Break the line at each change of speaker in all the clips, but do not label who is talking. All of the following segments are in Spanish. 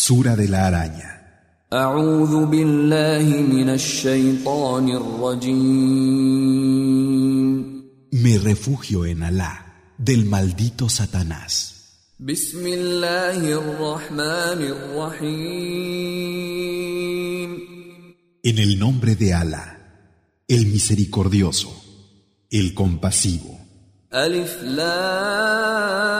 Sura de la araña.
أعوذ بالله من الشيطان الرجيم
Me refugio en Alá, del maldito Satanás.
بسم الله الرحمن الرحيم
En el nombre de Alá, el misericordioso, el compasivo.
ألف لام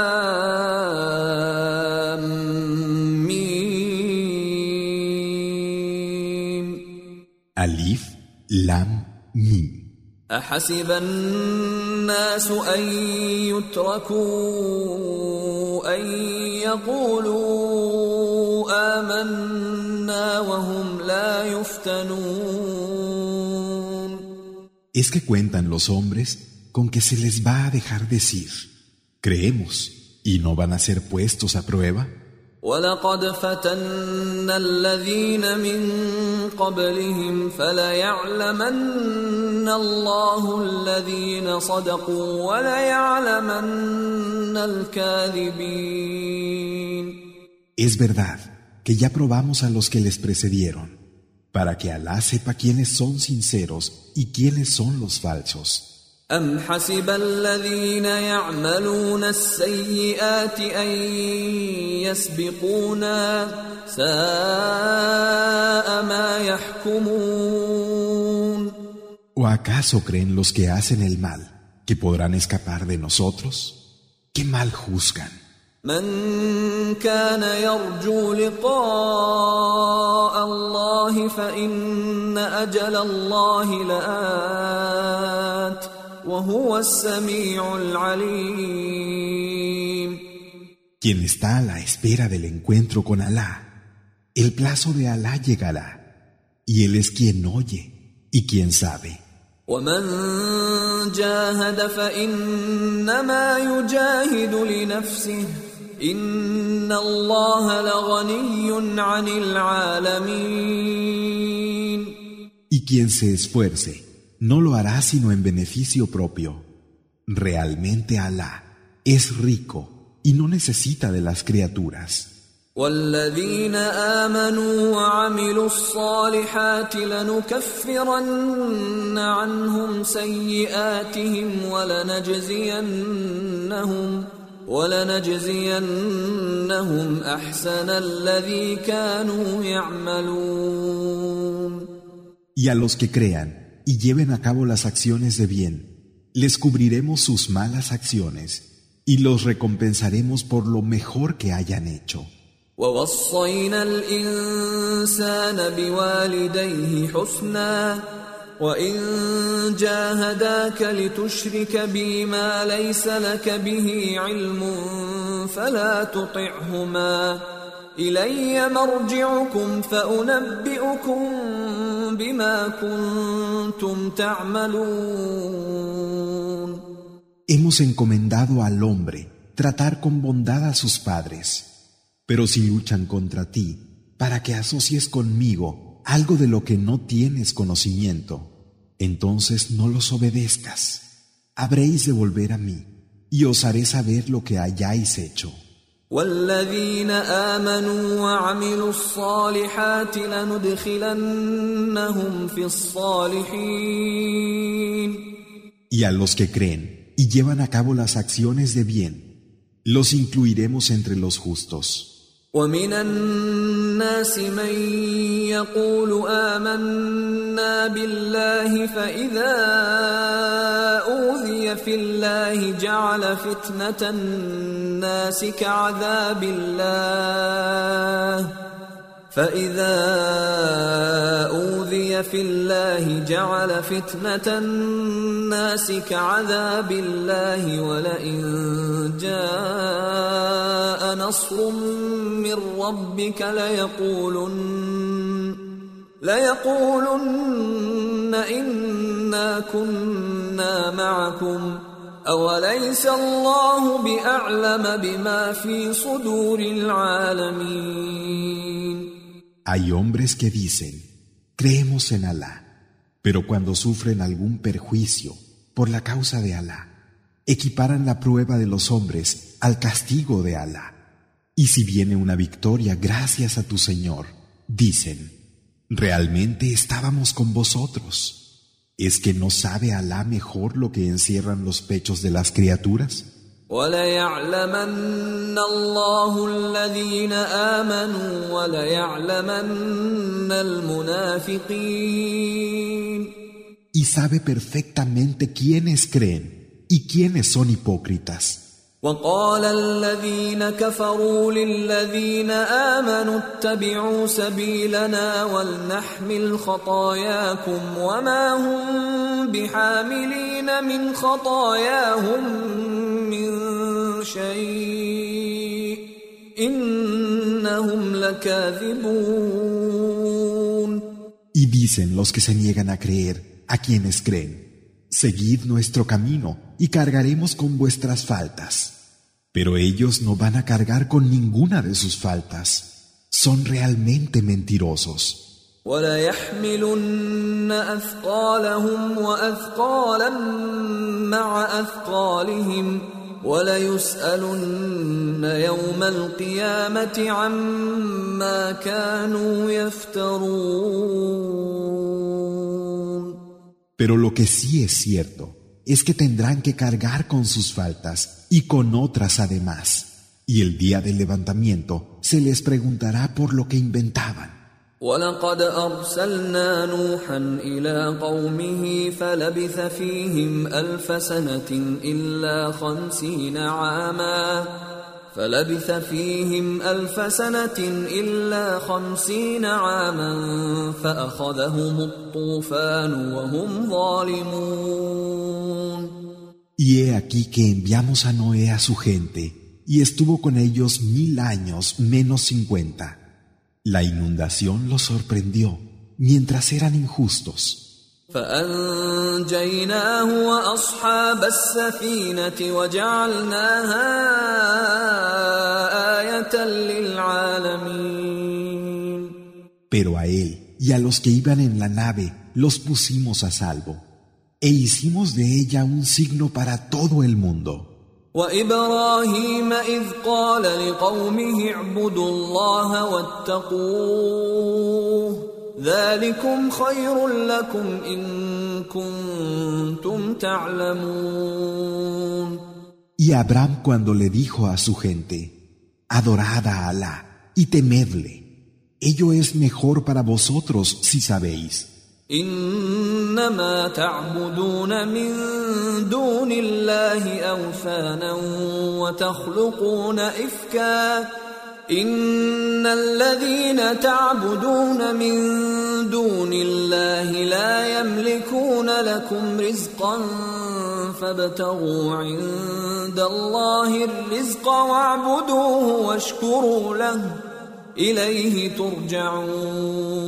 Alif, Lam, Mim.
أحسب الناس أن يتركوا أن يقولوا آمنا وهم لا يفتنون
Es que cuentan los hombres con que se les va a dejar decir, creemos, y no van a ser puestos a prueba.
ولقد فتنا الذين من قبلهم فليعلمن الله الذين صدقوا وليعلمن الكاذبين
Es verdad que ya probamos a los que les precedieron, para que Alá sepa quiénes son sinceros y quiénes son los falsos.
أم حسب الذين يعملون السيئات أن يسبقونا ساء ما يحكمون
¿O acaso creen los que hacen el mal que podrán escapar de nosotros? ¿Qué mal juzgan?
من كان يرجو لقاء الله فإن أجل الله لآت وهو السميع العليم
Quien está a la espera del encuentro con Alá, el plazo de Alá llegará, y Él es quien oye y quien sabe.
ومن جاهد فإنما يجاهد لنفسه إن الله لغني عن العالمين
Y quien se esfuerce, no lo hará sino en beneficio propio. Realmente Alá es rico y no necesita de las criaturas.
والذين آمنوا وعملوا الصالحات لنكفرن عنهم سيئاتهم ولنجزينهم ولنجزينهم أحسن الذي كانوا يعملون
Y a los que crean y lleven a cabo las acciones de bien, les cubriremos sus malas acciones y los recompensaremos por lo mejor que hayan hecho.
ووصينا الإنسان بوالديه حسنا وإن جاهداك لتشرك بي ما ليس لك به علم فلا تطعهما إلي مرجعكم فأنبئكم بما كنتم تعملون
Hemos encomendado al hombre tratar con bondad a sus padres. Pero si luchan contra ti para que asocies conmigo algo de lo que no tienes conocimiento, entonces no los obedezcas. Habréis de volver a mí y os haré saber lo que hayáis hecho.
والذين آمنوا وعملوا الصالحات لندخلنهم في الصالحين
Y a los que creen y llevan a cabo las acciones de bien, los incluiremos entre los justos.
ومن الناس من يقول آمنا بالله فإذا أوذي في الله جعل فتنة الناس كعذاب الله. فإذا أوذي في الله جعل فتنة الناس كعذاب الله ولئن جاء نصر من ربك ليقولن ليقولن إنا كنا معكم أوليس الله بأعلم بما في صدور العالمين
Hay hombres que dicen, creemos en Alá, pero cuando sufren algún perjuicio por la causa de Alá, equiparan la prueba de los hombres al castigo de Alá. Y si viene una victoria gracias a tu Señor, dicen, realmente estábamos con vosotros. ¿Es que no sabe Alá mejor lo que encierran los pechos de las criaturas? Y sabe perfectamente quiénes creen y quiénes son hipócritas.
وقال الذين كفروا للذين آمنوا اتبعوا سبيلنا ولنحمل خطاياكم وما هم بحاملين من خطاياهم من شيء إنهم لكاذبون
Y dicen los que se niegan a creer, a quienes creen. Seguid nuestro camino y cargaremos con vuestras faltas. Pero ellos no van a cargar con ninguna de sus faltas. Son realmente mentirosos. Pero lo que sí es cierto es que tendrán que cargar con sus faltas y con otras además. Y el día del levantamiento se les preguntará por lo que inventaban.
فلبث فيهم ألف سنة إلا خمسين عاما فأخذهم الطوفان وهم ظالمون
Y he aquí que enviamos a Noé a su gente, y estuvo con ellos mil años menos cincuenta. La inundación los sorprendió, mientras eran injustos.
فأنجيناه وأصحاب السفينة وجعلناها آية للعالمين
Pero a él y a los que iban en la nave los pusimos a salvo e hicimos de ella un signo para todo el mundo.
وإبراهيم إذ قال لقومه اعبدوا الله واتقوه
Y Abraham cuando le dijo a su gente, adorad a Alá y temedle, ello es mejor para vosotros si sabéis.
إن الذين تعبدون من دون الله لا يملكون لكم رزقا فابتغوا عند الله الرزق واعبدوه واشكروا له إليه ترجعون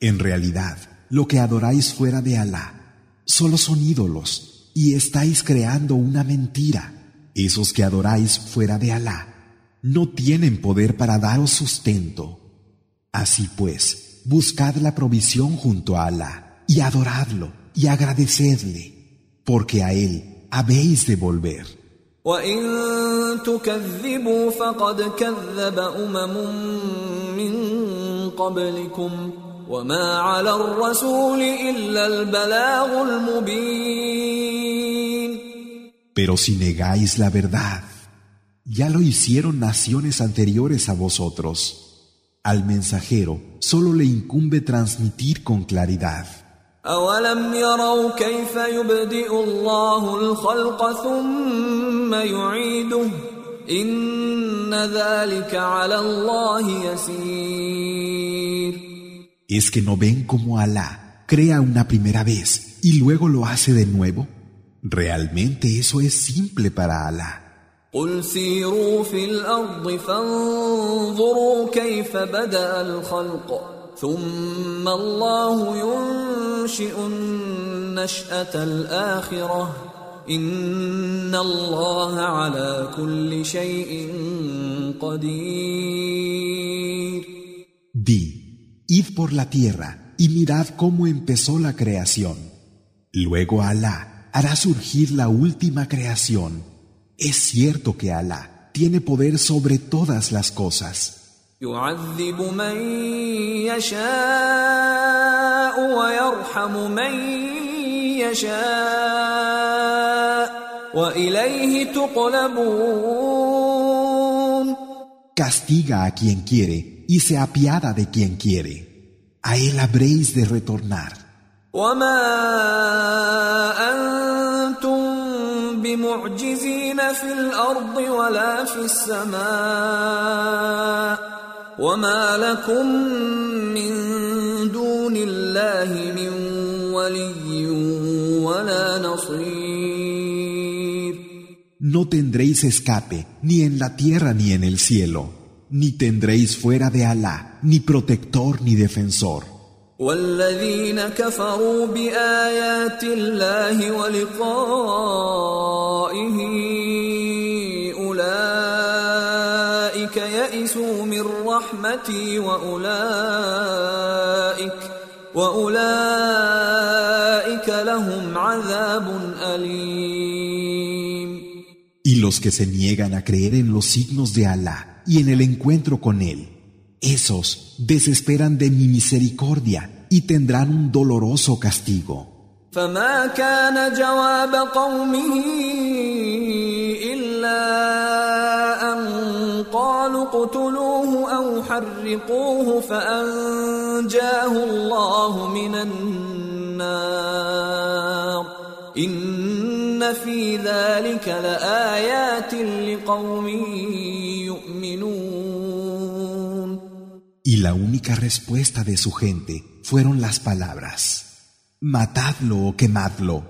En realidad, lo que adoráis fuera de Alá solo son ídolos y estáis creando una mentira. Esos que adoráis fuera de Alá no tienen poder para daros sustento. Así pues, buscad la provisión junto a Alá y adoradlo y agradecedle, porque a Él habéis de volver. Pero si negáis la verdad, ya lo hicieron naciones anteriores a vosotros. Al mensajero solo le incumbe transmitir con claridad. ¿Es que no ven cómo Alá crea una primera vez y luego lo hace de nuevo? Realmente eso es simple para Alá.
قل سيروا في الأرض فانظروا كيف بدا الخلق ثم الله ينشئ النشاه الاخره ان الله على كل شيء قدير
Di, id por la tierra y mirad cómo empezó la creación. Luego Alá hará surgir la última creación. Es cierto que Alá tiene poder sobre todas las cosas.
يعذب من يشاء ويرحم من يشاء وإليه تقلبون
Castiga a quien quiere y se apiada de quien quiere. A él habréis de retornar.
وما أنتم بمعجزين في الأرض ولا في السماء وما لكم من دون الله من ولي ولا نصير
No tendréis escape ni en la tierra ni en el cielo, ni tendréis fuera de Alá ni protector ni defensor.
والذين كفروا بآيات الله ولقائه أولئك يئسوا من رحمتي وأولئك وأولئك لهم عذاب أليم
Y los que se niegan a creer en los signos de Alá y en el encuentro con Él, esos desesperan de mi misericordia y tendrán un doloroso castigo.
فما كان جواب قومه إلا أن قالوا اقتلوه أو حرقوه فأنجاه الله من النار إن في ذلك لآيات لقوم يؤمنون
Y la única respuesta de su gente fueron las palabras, matadlo o quemadlo,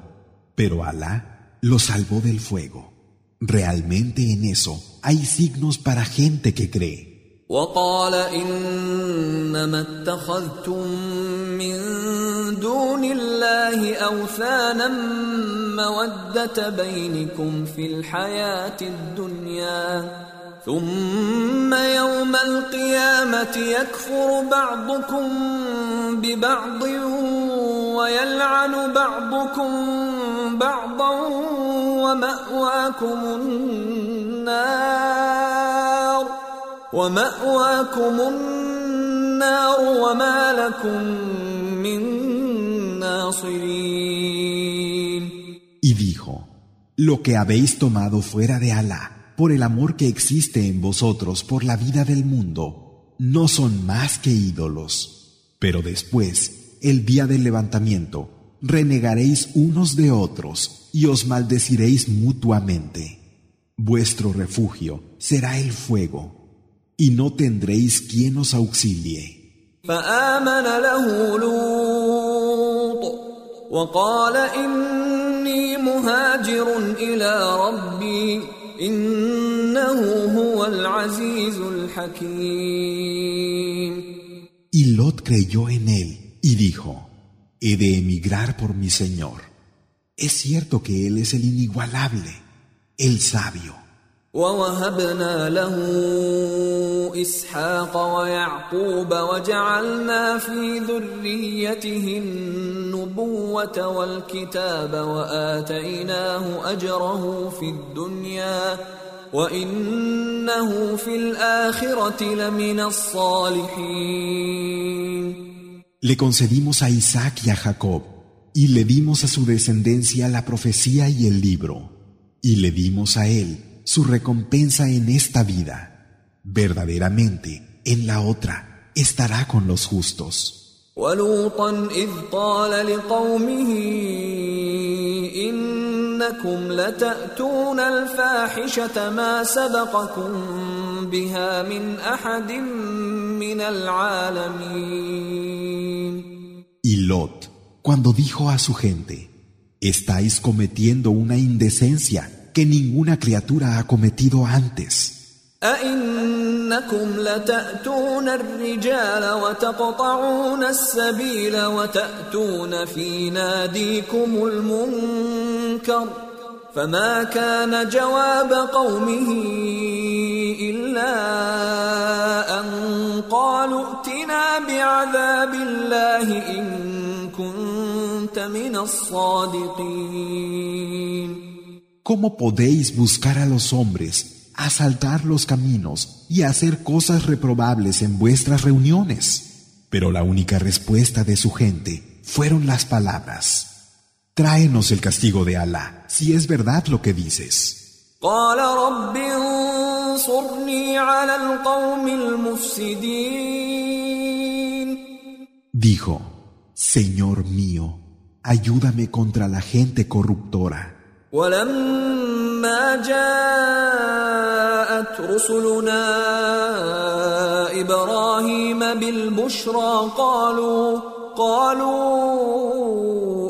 pero Alá lo salvó del fuego. Realmente en eso hay signos para gente que cree.
وقال إنما اتخذتم من دون الله أوثانا مودة بينكم في الحياة الدنيا ثم يوم القيامة يكفر بعضكم ببعض ويلعن بعضكم بعضا ومأواكم النار ومأواكم النار وما لكم من ناصرين.
Y dijo, lo que habéis tomado fuera de Alá, por el amor que existe en vosotros por la vida del mundo, no son más que ídolos. Pero después, el día del levantamiento, renegaréis unos de otros y os maldeciréis mutuamente. Vuestro refugio será el fuego, y no tendréis quien os auxilie. Y Lot creyó en él y dijo, He de emigrar por mi Señor. Es cierto que Él es el inigualable, el sabio.
ووهبنا له إسحاق ويعقوب وجعلنا في ذريته النبوة والكتاب وآتيناه أجره في الدنيا وإنه في الآخرة لمن الصالحين.
Le concedimos a Isaac y a Jacob, y le dimos a su descendencia la profecía y el libro, y le dimos a él su recompensa en esta vida. Verdaderamente, en la otra, estará con los justos.
ولوطا إذ قال لقومه إنكم لتأتون الفاحشة ما سبقكم بها من أحد من العالمين
Y Lot, cuando dijo a su gente, estáis cometiendo una indecencia que ninguna criatura ha cometido antes.
أئنكم لتأتون الرجال وتقطعون السبيل وتأتون في ناديكم المنكر فما كان جواب قومه إلا أن قالوا ائتنا بعذاب الله إن كنت من الصادقين
¿Cómo podéis buscar a los hombres asaltar los caminos y hacer cosas reprobables en vuestras reuniones. Pero la única respuesta de su gente fueron las palabras. Tráenos el castigo de Alá, si es verdad lo que dices. Dijo, Señor mío, ayúdame contra la gente corruptora.
ولما جاءت رسلنا إبراهيم بالبشرى قالوا قالوا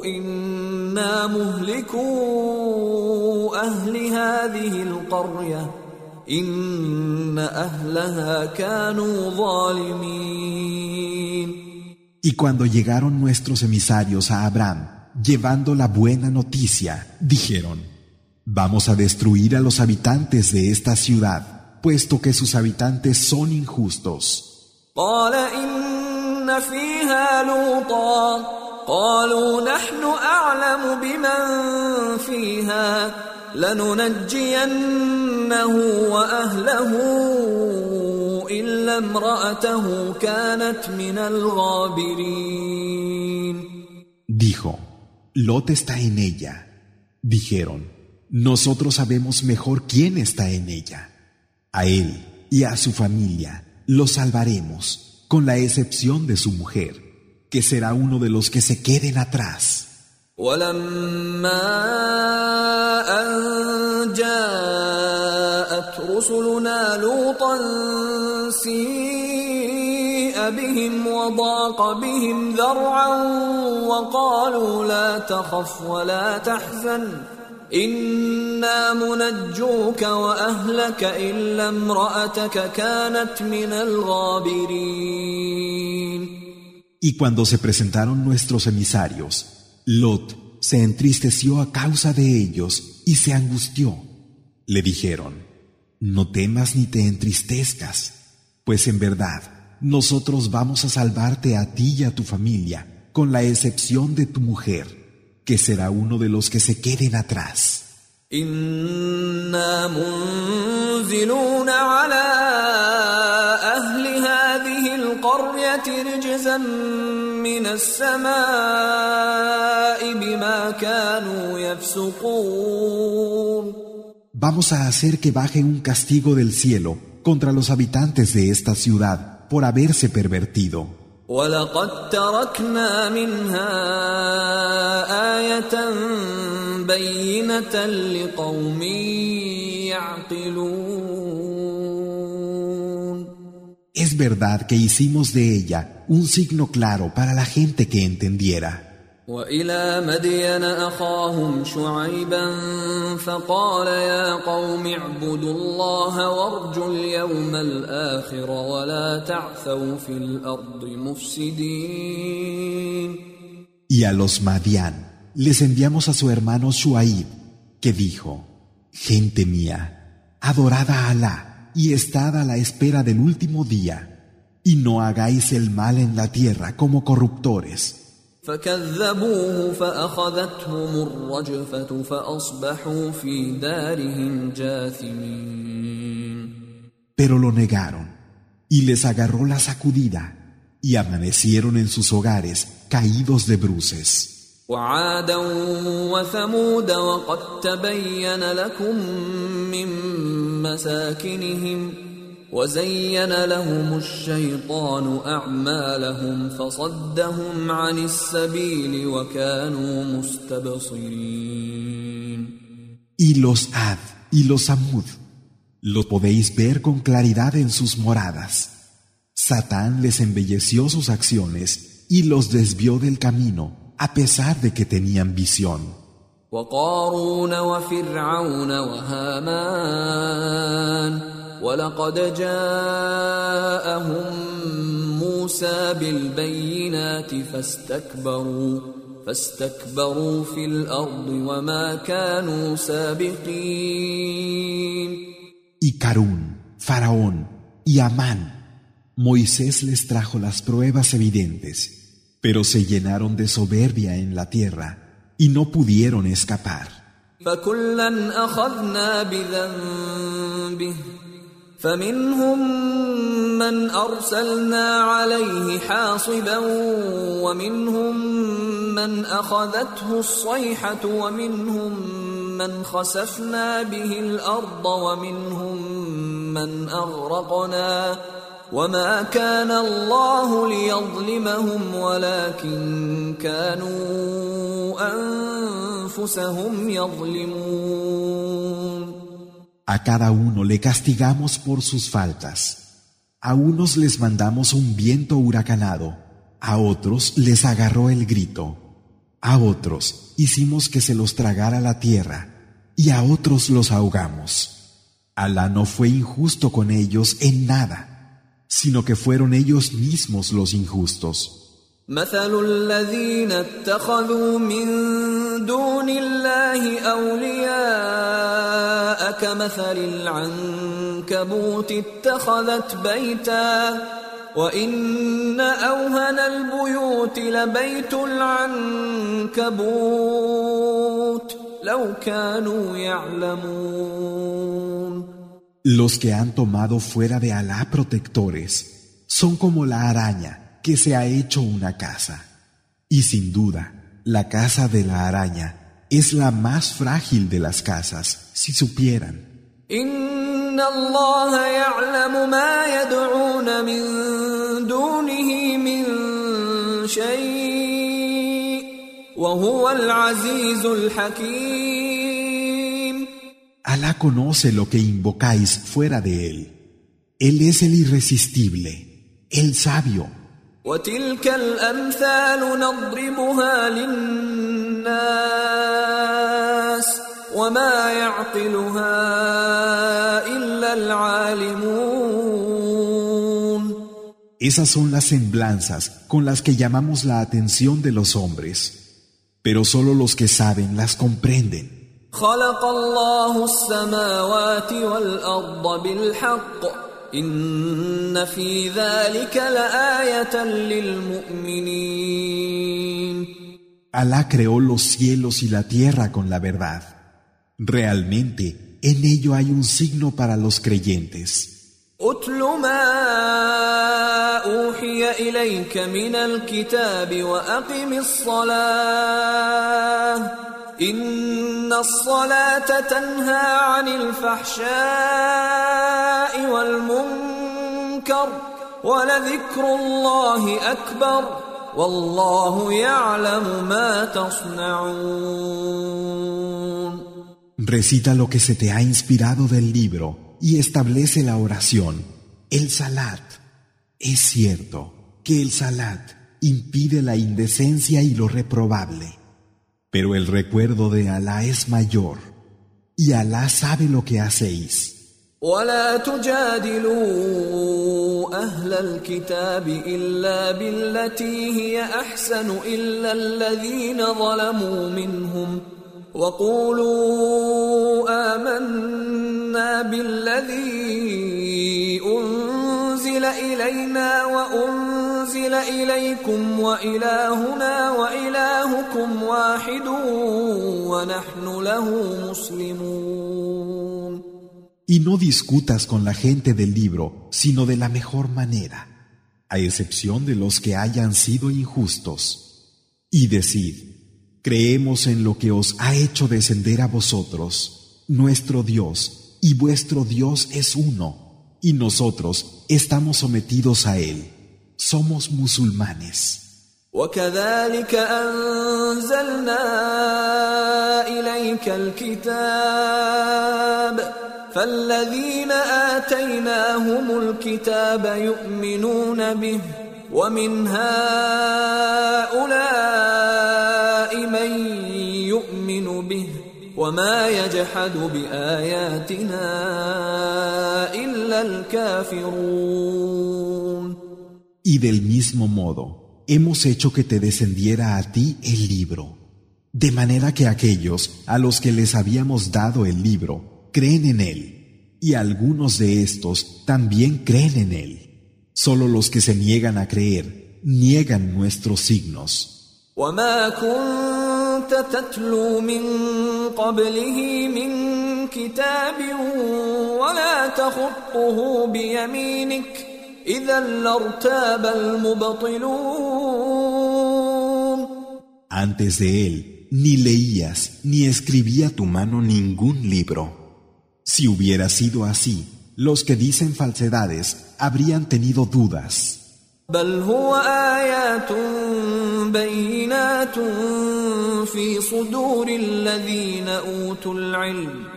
إنا مهلكو أهل هذه القرية إن أهلها كانوا ظالمين.
Y cuando llegaron nuestros emisarios a Abraham, llevando la buena noticia, dijeron, Vamos a destruir a los habitantes de esta ciudad, puesto que sus habitantes son injustos. Dijo, Lot está en ella. Dijeron, nosotros sabemos mejor quién está en ella. A él y a su familia lo salvaremos, con la excepción de su mujer, que será uno de los que se queden atrás.
بهم وضاق بهم ذرعا وقالوا لا تخف ولا تحزن انا منجوك واهلك الا امراتك كانت من الغابرين
Y cuando se presentaron nuestros emisarios, Lot se entristeció a causa de ellos y se angustió. Le dijeron, no temas ni te entristezcas, pues en verdad nosotros vamos a salvarte a ti y a tu familia, con la excepción de tu mujer, que será uno de los que se queden atrás. Vamos a hacer que baje un castigo del cielo contra los habitantes de esta ciudad por haberse pervertido. Es verdad que hicimos de ella un signo claro para la gente que entendiera.
والى مدين اخاهم شعيبا فقال يا قوم اعبدوا الله وارجوا اليوم الاخر ولا تعثوا في الارض مفسدين
Y a los Madian les enviamos a su hermano Shuaib, que dijo, Gente mía, adorad a Alá y estad a la espera del último día, y no hagáis el mal en la tierra como corruptores.
فكذبوه فأخذتهم الرجفة فأصبحوا في دارهم جاثمين
Pero lo negaron y les agarró la sacudida y amanecieron en sus hogares caídos de bruces.
وعادا وثمود وقد تبين لكم من مساكنهم وزين لهم الشيطان اعمالهم فصدهم عن السبيل وكانوا مستبصرين
Y los Ad y los Amud los podéis ver con claridad en sus moradas. Satán les embelleció sus acciones y los desvió del camino a pesar de que tenían visión.
وقارون وفرعون وهامان ولقد جاءهم موسى بالبينات فاستكبروا فاستكبروا في الارض وما كانوا سابقين
Y Carún, Faraón y Amán, Moisés les trajo las pruebas evidentes, pero se llenaron de soberbia en la tierra y no pudieron escapar.
فكلا أخذنا بذنب به فمنهم من أرسلنا عليه حاصبا ومنهم من أخذته الصيحة ومنهم من خسفنا به الأرض ومنهم من أغرقنا وما كان الله ليظلمهم ولكن كانوا أنفسهم يظلمون
A cada uno le castigamos por sus faltas. A unos les mandamos un viento huracanado, a otros les agarró el grito, a otros hicimos que se los tragara la tierra y a otros los ahogamos. Alá no fue injusto con ellos en nada sino que fueron ellos mismos los injustos.
مثل الذين اتخذوا من دون الله أولياء كمثل العنكبوت اتخذت بيتا وإن أوهن البيوت لبيت العنكبوت لو كانوا يعلمون
Los que han tomado fuera de Alá protectores son como la araña que se ha hecho una casa. Y sin duda, la casa de la araña es la más frágil de las casas, si supieran. Alá conoce lo que invocáis fuera de él. Él es el irresistible, el sabio. Esas son las semblanzas con las que llamamos la atención de los hombres, pero solo los que saben las comprenden.
خلق الله السماوات والأرض بالحق إن في ذلك لآية للمؤمنين
Alá creó los cielos y la tierra con la verdad. Realmente, en ello hay un signo para los creyentes.
اتل ما أوحي إليك من الكتاب وأقم الصلاة إن الصلاة تنهى عن الفحشاء والمنكر ولذكر الله أكبر والله يعلم ما تصنعون
Recita lo que se te ha inspirado del libro y establece la oración, el salat. Es cierto que el salat impide la indecencia y lo reprobable. Pero el recuerdo de Alá es mayor y Alá sabe lo que hacéis.
ولا تجادلوا أهل الكتاب إلا بالتي هي أحسن إلا الذين ظلموا منهم وقولوا آمنا بالذي أنزل إلينا وأنزل إليكم وإلهنا وإلهكم واحد ونحن له مسلمون
Y no discutas con la gente del libro, sino de la mejor manera, a excepción de los que hayan sido injustos. Y decid, creemos en lo que os ha hecho descender a vosotros, nuestro Dios, y vuestro Dios es uno, y nosotros estamos sometidos a Él, Somos musulmanes.
وكذلك أنزلنا إليك الكتاب. فالذين آتيناهم الكتاب يؤمنون به. ومن هؤلاء من يؤمن به. وما يجحد بآياتنا إلا الكافرون.
Y del mismo modo, hemos hecho que te descendiera a ti el libro, de manera que aquellos a los que les habíamos dado el libro creen en él, y algunos de estos también creen en él. Solo los que se niegan a creer niegan nuestros signos.
وما كنت كنت تتلو من قبله من كتاب ولا تخطه بيمينك إذا لارتاب المبطلون
Antes de él, ni leías ni escribía tu mano ningún libro. Si hubiera sido así, los que dicen falsedades habrían tenido dudas.
بل هو آيات بينات في صدور الذين أوتوا العلم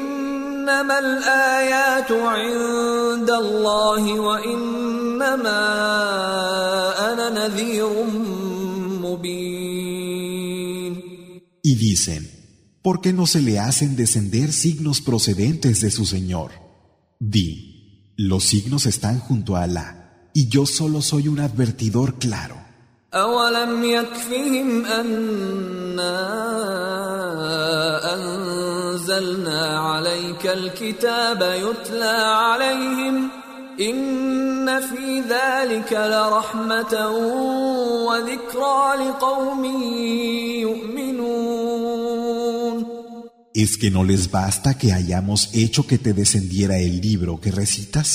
إنما الآيات عند الله وإنما أنا نذير مبين
Y dicen, ¿por qué no se le hacen descender signos procedentes de su Señor? Di, los signos están junto a Alá, y yo solo soy un advertidor claro.
أولم يكفهم أنا أنزلنا عليك الكتاب يتلى عليهم إن في ذلك لرحمة وذكرى لقوم يؤمنون
¿Es que no les basta que hayamos hecho que te descendiera el libro que recitas?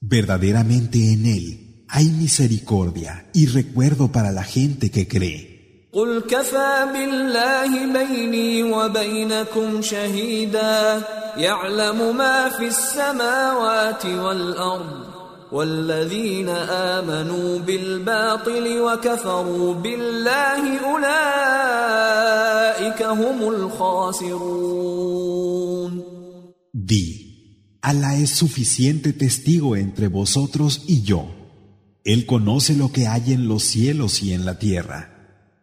Verdaderamente en él hay misericordia y recuerdo para la gente que cree.
قل كفى بالله بيني وبينكم شهيدا يعلم ما في السماوات والارض والذين امنوا بالباطل وكفروا بالله اولئك هم الخاسرون
Di, Alá es suficiente testigo entre vosotros y yo. Él conoce lo que hay en los cielos y en la tierra.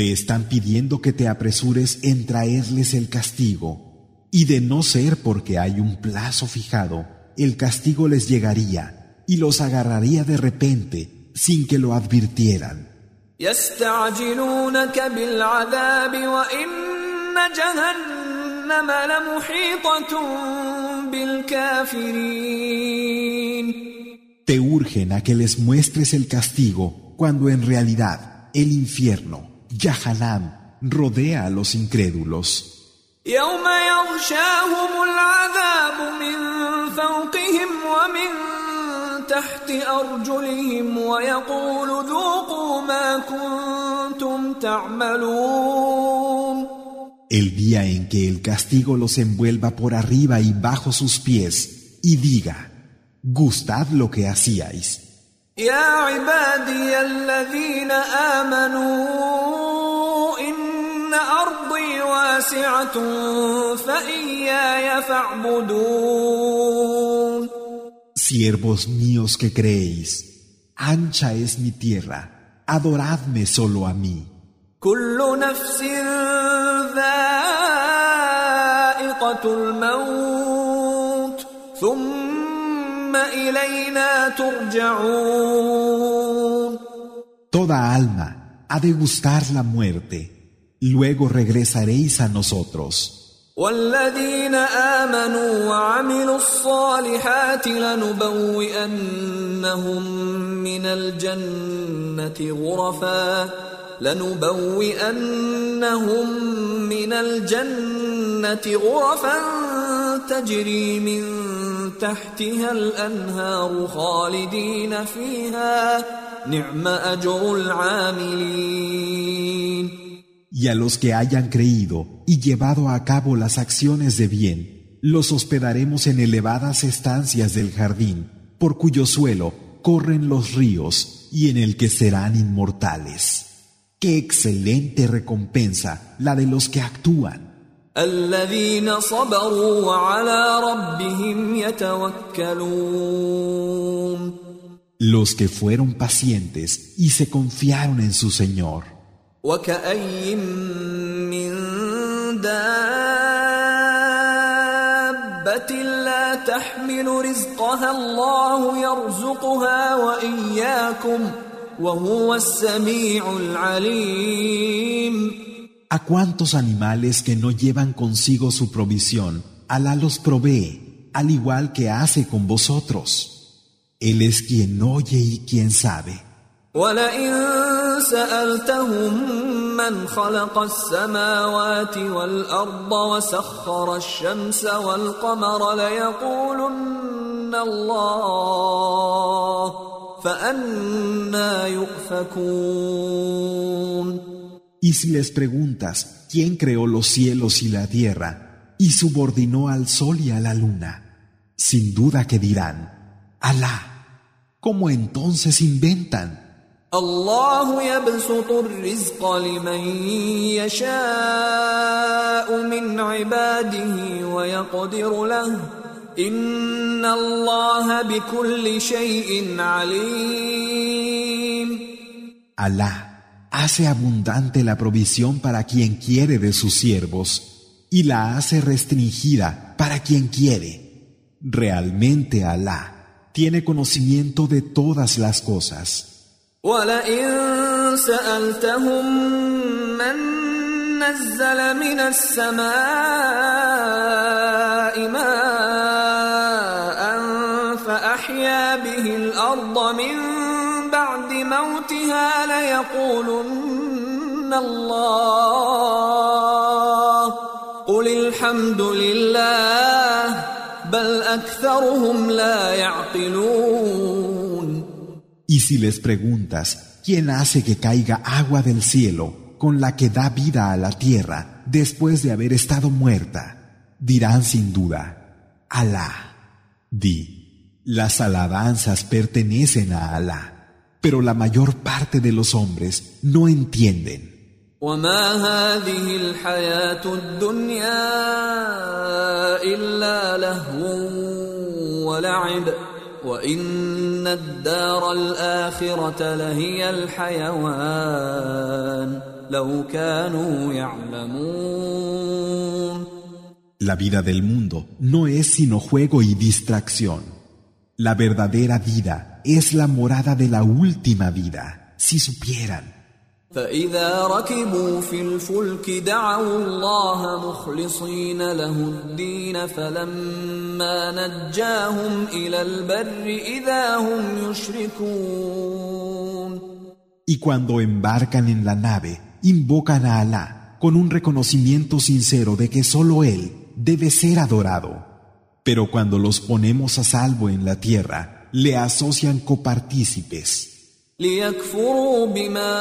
Te están pidiendo que te apresures en traerles el castigo, y de no ser porque hay un plazo fijado, el castigo les llegaría y los agarraría de repente sin que lo advirtieran. Te urgen a que les muestres el castigo cuando en realidad el infierno Yahanam, rodea a los incrédulos.
يوم يغشاهم العذاب من فوقهم ومن تحت أرجلهم ويقول ذوقوا ما كنتم تعملون
El día en que el castigo los envuelva por arriba y bajo sus pies y diga, gustad lo que hacíais.
يا عبادي الذين آمنوا إن أرضي واسعة فإياي فاعبدون
Siervos míos que creéis, ancha es mi tierra, adoradme solo a mí.
كل نفس ذائقة الموت ثم إلينا ترجعون
Toda alma ha de gustar la muerte, Luego regresaréis a nosotros.
والذين آمنوا وعملوا الصالحات لنبوئنهم من الجنة غرفا لنبوئنهم من الجنة غرفا تجري من تحتها الأنهار خالدين فيها نعم أجر العاملين
Y a los que hayan creído y llevado a cabo las acciones de bien, los hospedaremos en elevadas estancias del jardín, por cuyo suelo corren los ríos y en el que serán inmortales. Qué excelente recompensa la de los que actúan. Los que fueron pacientes y se confiaron en su Señor. A cuántos animales que no llevan consigo su provisión, Alá los provee, al igual que hace con vosotros. Él es quien oye y quien sabe. Y si les preguntas quién creó los cielos y la tierra y subordinó al sol y a la luna, sin duda que dirán, Alá. ¿Cómo entonces inventan?
الله يبسط الرزق لمن يشاء من عباده ويقدر له ان الله بكل شيء عليم
Alá hace abundante la provisión para quien quiere de sus siervos y la hace restringida para quien quiere. Realmente Alá tiene conocimiento de todas las cosas.
ولئن سألتهم من نزل من السماء ماء فأحيا به الأرض من بعد موتها ليقولن الله قل الحمد لله
Y si les preguntas, ¿quién hace que caiga agua del cielo con la que da vida a la tierra después de haber estado muerta? Dirán sin duda, Alá. Di, las alabanzas pertenecen a Alá, pero la mayor parte de los hombres no entienden.
وما هذه الحياة الدنيا إلا لهو ولعب وإن الدار الآخرة لهي الحيوان لو كانوا يعلمون
La vida del mundo no es sino juego y distracción. La verdadera vida es la morada de la última vida, si supieran.
فإذا ركبوا في الفلك دعوا الله مخلصين له الدين فلما نجاهم إلى البر إذا هم يشركون
Y cuando embarcan en la nave, invocan a Alá con un reconocimiento sincero de que solo Él debe ser adorado. Pero cuando los ponemos a salvo en la tierra, le asocian copartícipes.
ليكفروا بما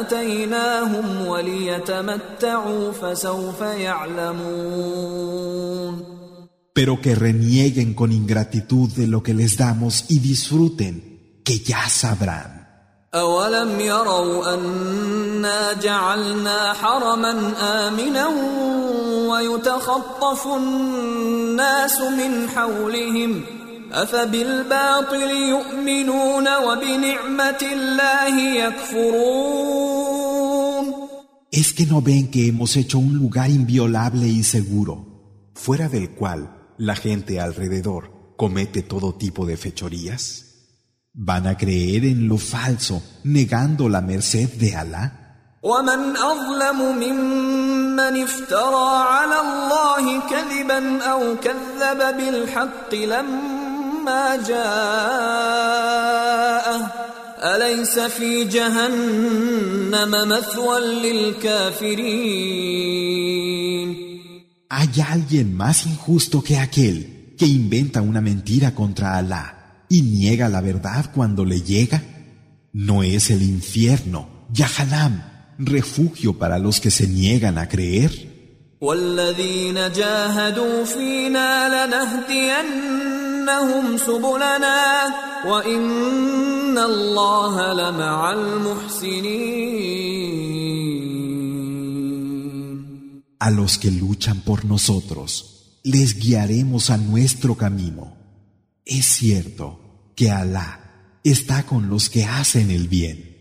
آتيناهم وليتمتعوا فسوف يعلمون
Pero que renieguen con ingratitud de lo que les damos y disfruten, que ya sabrán.
أولم يروا أنا جعلنا حرما آمنا ويتخطف الناس من حولهم ۖ
¿Es que no ven que hemos hecho un lugar inviolable y seguro, fuera del cual la gente alrededor comete todo tipo de fechorías? ¿Van a creer en lo falso, negando la merced de Alá? ¿Hay alguien más injusto que aquel que inventa una mentira contra Alá y niega la verdad cuando le llega? ¿No es el infierno, Yahanam, refugio para los que se niegan a creer.
والذين جاهدوا فينا لنهدينهم سبلنا وإن الله لمع المحسنين
A los que luchan por nosotros, les guiaremos a nuestro camino. Es cierto que Alá está con los que hacen el bien.